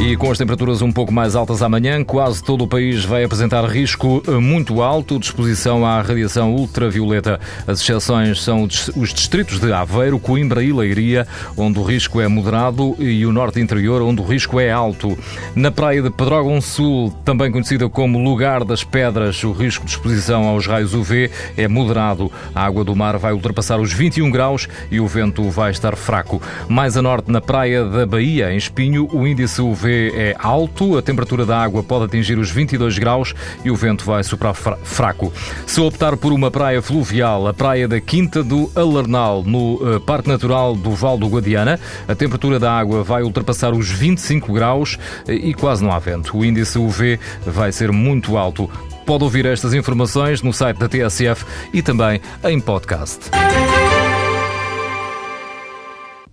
E com as temperaturas um pouco mais altas amanhã, quase todo o país vai apresentar risco eh, muito alto de exposição à radiação ultravioleta. As exceções são os distritos de Aveiro, Coimbra e Leiria, onde o risco é moderado, e o norte interior, onde o risco é alto. Na praia de Pedrógão Sul, também conhecida como Lugar das Pedras, o risco de exposição aos raios UV é moderado. A água do mar vai ultrapassar os 21 graus e o vento vai estar fraco. Mais a norte, na praia da Bahia, em Espinho, o índice UV é alto, a temperatura da água pode atingir os 22 graus e o vento vai soprar fraco. Se optar por uma praia fluvial, a praia da Quinta do Alernal, no uh, Parque Natural do Val do Guadiana, a temperatura da água vai ultrapassar os 25 graus eh, e quase não há vento. O índice UV vai ser muito alto. Pode ouvir estas informações no site da TSF e também em podcast.